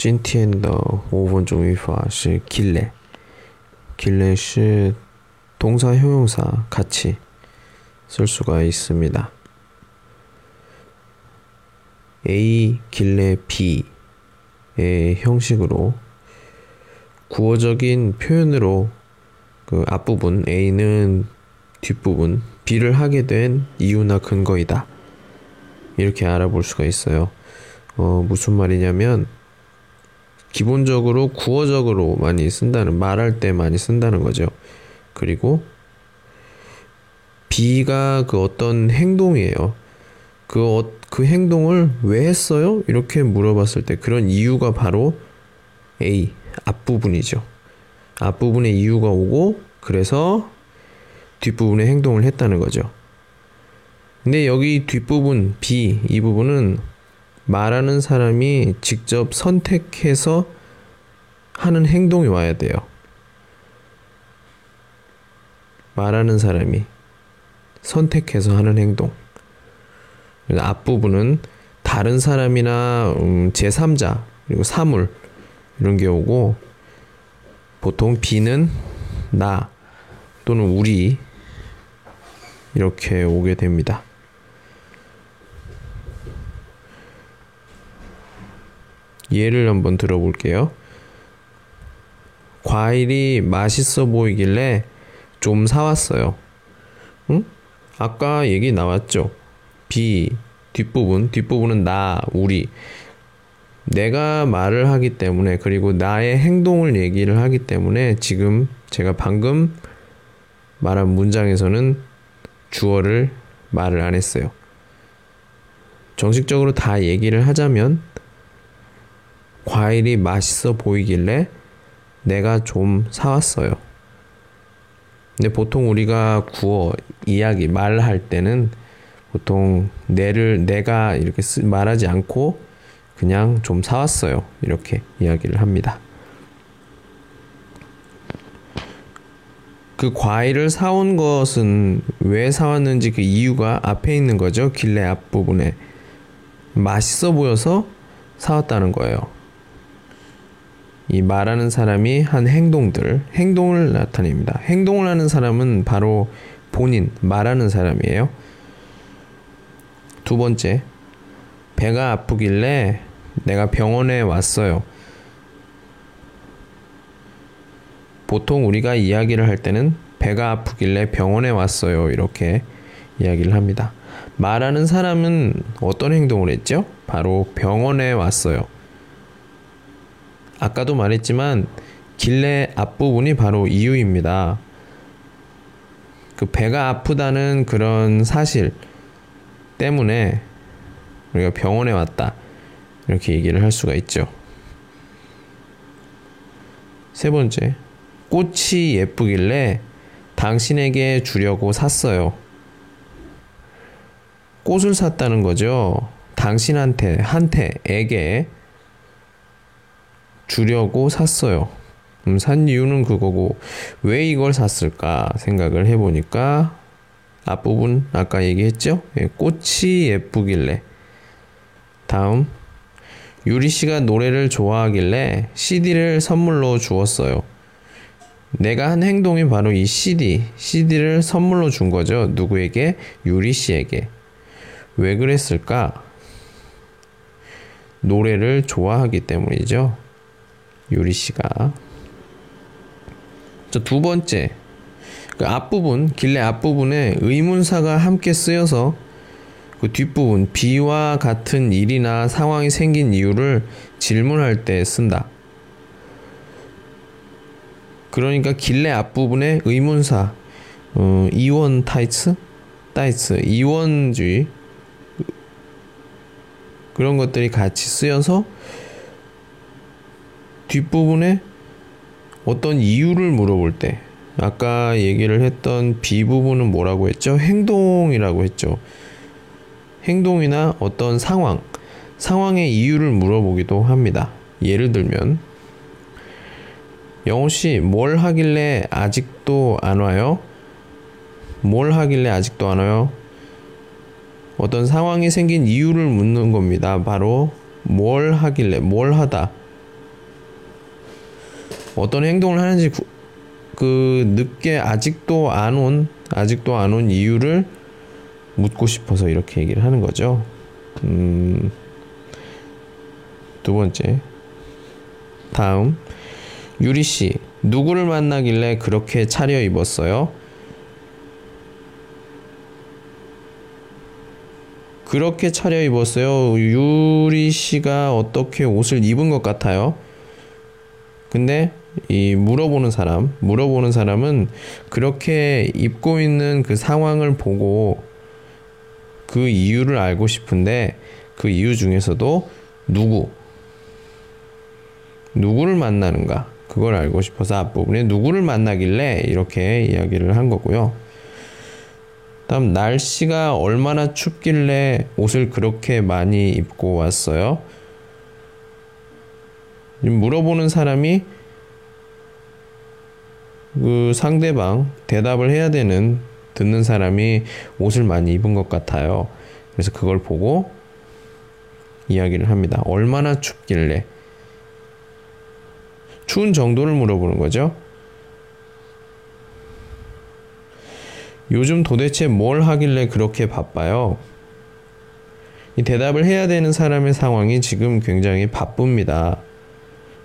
今天的五分钟语法是 길래. 길래 是 동사 형용사 같이 쓸 수가 있습니다. A 길래 B의 형식으로 구어적인 표현으로 그 앞부분 A는 뒷부분 B를 하게 된 이유나 근거이다. 이렇게 알아볼 수가 있어요. 어, 무슨 말이냐면 기본적으로 구어적으로 많이 쓴다는 말할 때 많이 쓴다는 거죠. 그리고 B가 그 어떤 행동이에요. 그, 어, 그 행동을 왜 했어요? 이렇게 물어봤을 때 그런 이유가 바로 A 앞부분이죠. 앞부분에 이유가 오고 그래서 뒷부분에 행동을 했다는 거죠. 근데 여기 뒷부분 B 이 부분은 말하는 사람이 직접 선택해서 하는 행동이 와야 돼요. 말하는 사람이 선택해서 하는 행동. 앞부분은 다른 사람이나 음, 제3자 그리고 사물 이런 게 오고 보통 B는 나 또는 우리 이렇게 오게 됩니다. 예를 한번 들어볼게요. 과일이 맛있어 보이길래 좀 사왔어요. 응? 아까 얘기 나왔죠. B 뒷부분 뒷부분은 나 우리 내가 말을 하기 때문에 그리고 나의 행동을 얘기를 하기 때문에 지금 제가 방금 말한 문장에서는 주어를 말을 안 했어요. 정식적으로 다 얘기를 하자면 과일이 맛있어 보이길래 내가 좀 사왔어요. 근데 보통 우리가 구어, 이야기, 말할 때는 보통 내를, 내가 이렇게 쓰, 말하지 않고 그냥 좀 사왔어요. 이렇게 이야기를 합니다. 그 과일을 사온 것은 왜 사왔는지 그 이유가 앞에 있는 거죠. 길래 앞부분에. 맛있어 보여서 사왔다는 거예요. 이 말하는 사람이 한 행동들, 행동을 나타냅니다. 행동을 하는 사람은 바로 본인, 말하는 사람이에요. 두 번째, 배가 아프길래 내가 병원에 왔어요. 보통 우리가 이야기를 할 때는 배가 아프길래 병원에 왔어요. 이렇게 이야기를 합니다. 말하는 사람은 어떤 행동을 했죠? 바로 병원에 왔어요. 아까도 말했지만 길래 앞부분이 바로 이유입니다. 그 배가 아프다는 그런 사실 때문에 우리가 병원에 왔다. 이렇게 얘기를 할 수가 있죠. 세 번째, 꽃이 예쁘길래 당신에게 주려고 샀어요. 꽃을 샀다는 거죠. 당신한테, 한테 에게 주려고 샀어요. 음, 산 이유는 그거고 왜 이걸 샀을까 생각을 해보니까 앞부분 아까 얘기했죠? 예, 꽃이 예쁘길래 다음 유리 씨가 노래를 좋아하길래 CD를 선물로 주었어요. 내가 한 행동이 바로 이 CD, CD를 선물로 준 거죠. 누구에게? 유리 씨에게. 왜 그랬을까? 노래를 좋아하기 때문이죠. 유리 씨가. 두 번째, 그 앞부분, 길래 앞부분에 의문사가 함께 쓰여서 그 뒷부분, 비와 같은 일이나 상황이 생긴 이유를 질문할 때 쓴다. 그러니까 길래 앞부분에 의문사, 어, 이원 타이츠? 타이츠, 이원주의. 그런 것들이 같이 쓰여서 뒷부분에 어떤 이유를 물어볼 때 아까 얘기를 했던 B 부분은 뭐라고 했죠? 행동이라고 했죠. 행동이나 어떤 상황, 상황의 이유를 물어보기도 합니다. 예를 들면 영호 씨, 뭘 하길래 아직도 안 와요? 뭘 하길래 아직도 안 와요? 어떤 상황이 생긴 이유를 묻는 겁니다. 바로 뭘 하길래, 뭘 하다. 어떤 행동을 하는지 구, 그 늦게 아직도 안 온 아직도 안 온 이유를 묻고 싶어서 이렇게 얘기를 하는 거죠. 음, 두 번째. 다음. 유리 씨, 누구를 만나길래 그렇게 차려 입었어요? 그렇게 차려 입었어요. 유리 씨가 어떻게 옷을 입은 것 같아요. 근데 이 물어보는 사람, 물어보는 사람은 그렇게 입고 있는 그 상황을 보고 그 이유를 알고 싶은데 그 이유 중에서도 누구, 누구를 만나는가, 그걸 알고 싶어서 앞부분에 누구를 만나길래 이렇게 이야기를 한 거고요. 다음 날씨가 얼마나 춥길래 옷을 그렇게 많이 입고 왔어요? 물어보는 사람이 그 상대방 대답을 해야 되는 듣는 사람이 옷을 많이 입은 것 같아요. 그래서 그걸 보고 이야기를 합니다. 얼마나 춥길래 추운 정도를 물어보는 거죠. 요즘 도대체 뭘 하길래 그렇게 바빠요? 이 대답을 해야 되는 사람의 상황이 지금 굉장히 바쁩니다.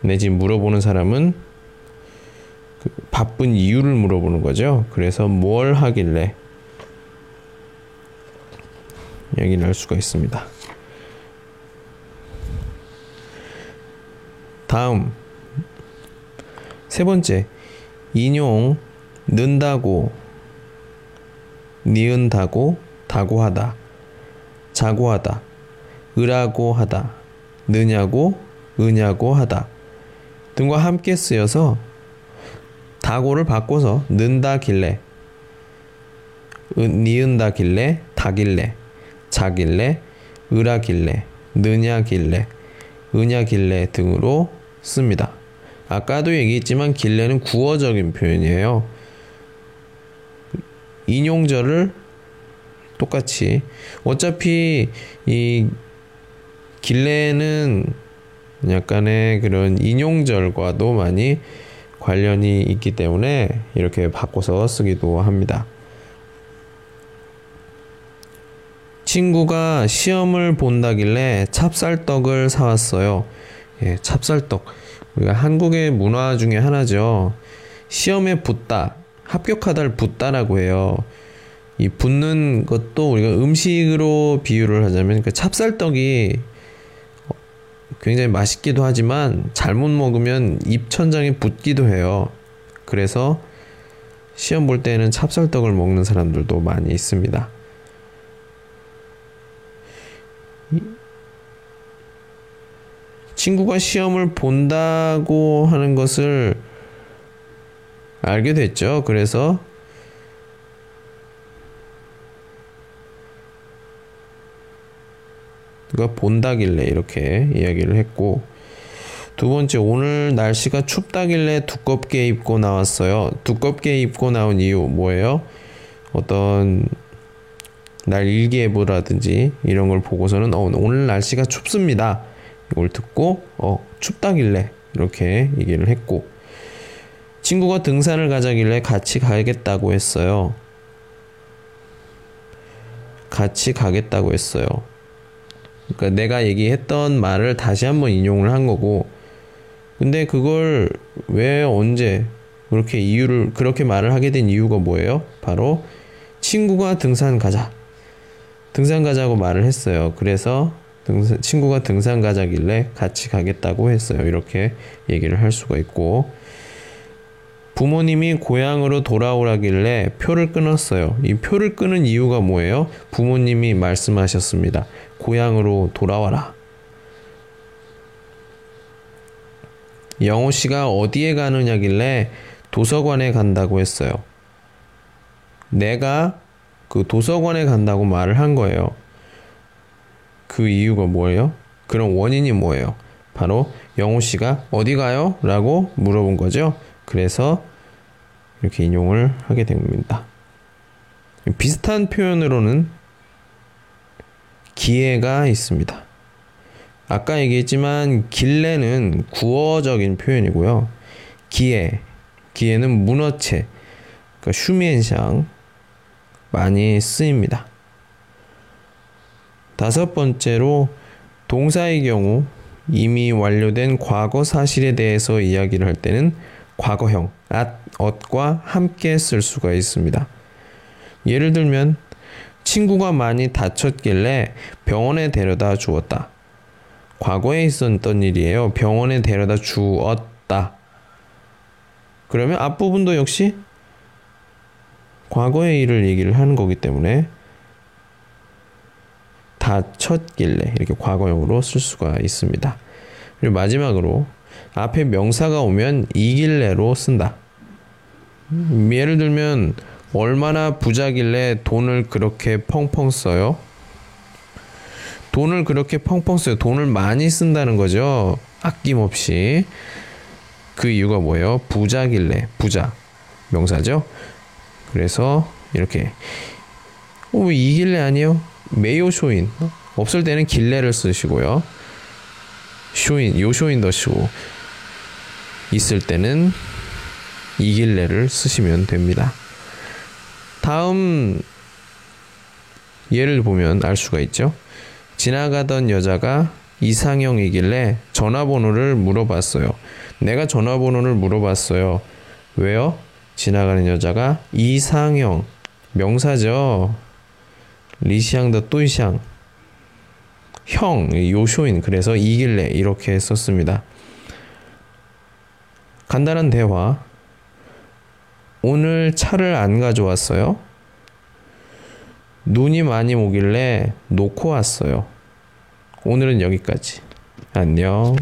내지 물어보는 사람은 그 바쁜 이유를 물어보는 거죠. 그래서 뭘 하길래 이야기를 할 수가 있습니다. 다음 세 번째 인용 는다고 니은다고 다고하다 자고하다 으라고 하다 느냐고 으냐고 하다 등과 함께 쓰여서 다고를 바꿔서 는다길래 니은다길래 다길래 자길래 으라길래 느냐길래 으냐길래 등으로 씁니다. 아까도 얘기했지만 길래는 구어적인 표현이에요. 인용절을 똑같이 어차피 이 길래는 약간의 그런 인용절과도 많이 관련이 있기 때문에 이렇게 바꿔서 쓰기도 합니다. 친구가 시험을 본다길래 찹쌀떡을 사왔어요. 예, 찹쌀떡. 우리가 한국의 문화 중에 하나죠. 시험에 붙다. 합격하다를 붙다라고 해요. 이 붙는 것도 우리가 음식으로 비유를 하자면 그 찹쌀떡이 굉장히 맛있기도 하지만 잘못 먹으면 입천장에 붙기도 해요. 그래서 시험 볼 때는 찹쌀떡을 먹는 사람들도 많이 있습니다. 친구가 시험을 본다고 하는 것을 알게 됐죠. 그래서 누가 본다길래 이렇게 이야기를 했고 두 번째 오늘 날씨가 춥다길래 두껍게 입고 나왔어요. 두껍게 입고 나온 이유 뭐예요? 어떤 날 일기예보라든지 이런 걸 보고서는 어, 오늘 날씨가 춥습니다. 이걸 듣고 어 춥다길래 이렇게 얘기를 했고 친구가 등산을 가자길래 같이 가겠다고 했어요. 같이 가겠다고 했어요. 그러니까 내가 얘기했던 말을 다시 한번 인용을 한 거고, 근데 그걸 왜 언제 그렇게 이유를 그렇게 말을 하게 된 이유가 뭐예요? 바로 친구가 등산 가자. 등산 가자고 말을 했어요. 그래서 등산, 친구가 등산 가자길래 같이 가겠다고 했어요. 이렇게 얘기를 할 수가 있고, 부모님이 고향으로 돌아오라길래 표를 끊었어요. 이 표를 끊은 이유가 뭐예요? 부모님이 말씀하셨습니다. 고향으로 돌아와라. 영호 씨가 어디에 가느냐길래 도서관에 간다고 했어요. 내가 그 도서관에 간다고 말을 한 거예요. 그 이유가 뭐예요? 그런 원인이 뭐예요? 바로 영호 씨가 어디 가요? 라고 물어본 거죠. 그래서 이렇게 인용을 하게 됩니다. 비슷한 표현으로는 기회가 있습니다. 아까 얘기했지만 길래는 구어적인 표현이고요. 기에 기에는 문어체 그러니까 슈미엔샹 많이 쓰입니다. 다섯 번째로 동사의 경우 이미 완료된 과거 사실에 대해서 이야기를 할 때는 과거형 at, ot과 함께 쓸 수가 있습니다. 예를 들면 친구가 많이 다쳤길래 병원에 데려다 주었다. 과거에 있었던 일이에요. 병원에 데려다 주었다. 그러면 앞부분도 역시 과거의 일을 얘기를 하는 거기 때문에 다쳤길래 이렇게 과거형으로 쓸 수가 있습니다. 그리고 마지막으로 앞에 명사가 오면 이길래로 쓴다. 예를 들면 얼마나 부자길래 돈을 그렇게 펑펑 써요? 돈을 그렇게 펑펑 써요. 돈을 많이 쓴다는 거죠. 아낌없이. 그 이유가 뭐예요? 부자길래. 부자. 명사죠? 그래서 이렇게. 어, 이길래 아니요? 메요 쇼인. 없을 때는 길래를 쓰시고요. 쇼인, 요쇼인 더시고. 있을 때는 이길래를 쓰시면 됩니다. 다음 예를 보면 알 수가 있죠. 지나가던 여자가 이상형이길래 전화번호를 물어봤어요. 내가 전화번호를 물어봤어요. 왜요? 지나가는 여자가 이상형 명사죠. 리시앙 더 또이샹 형 요쇼인 그래서 이길래 이렇게 썼습니다. 간단한 대화 오늘 차를 안 가져왔어요? 눈이 많이 오길래 놓고 왔어요. 오늘은 여기까지. 안녕.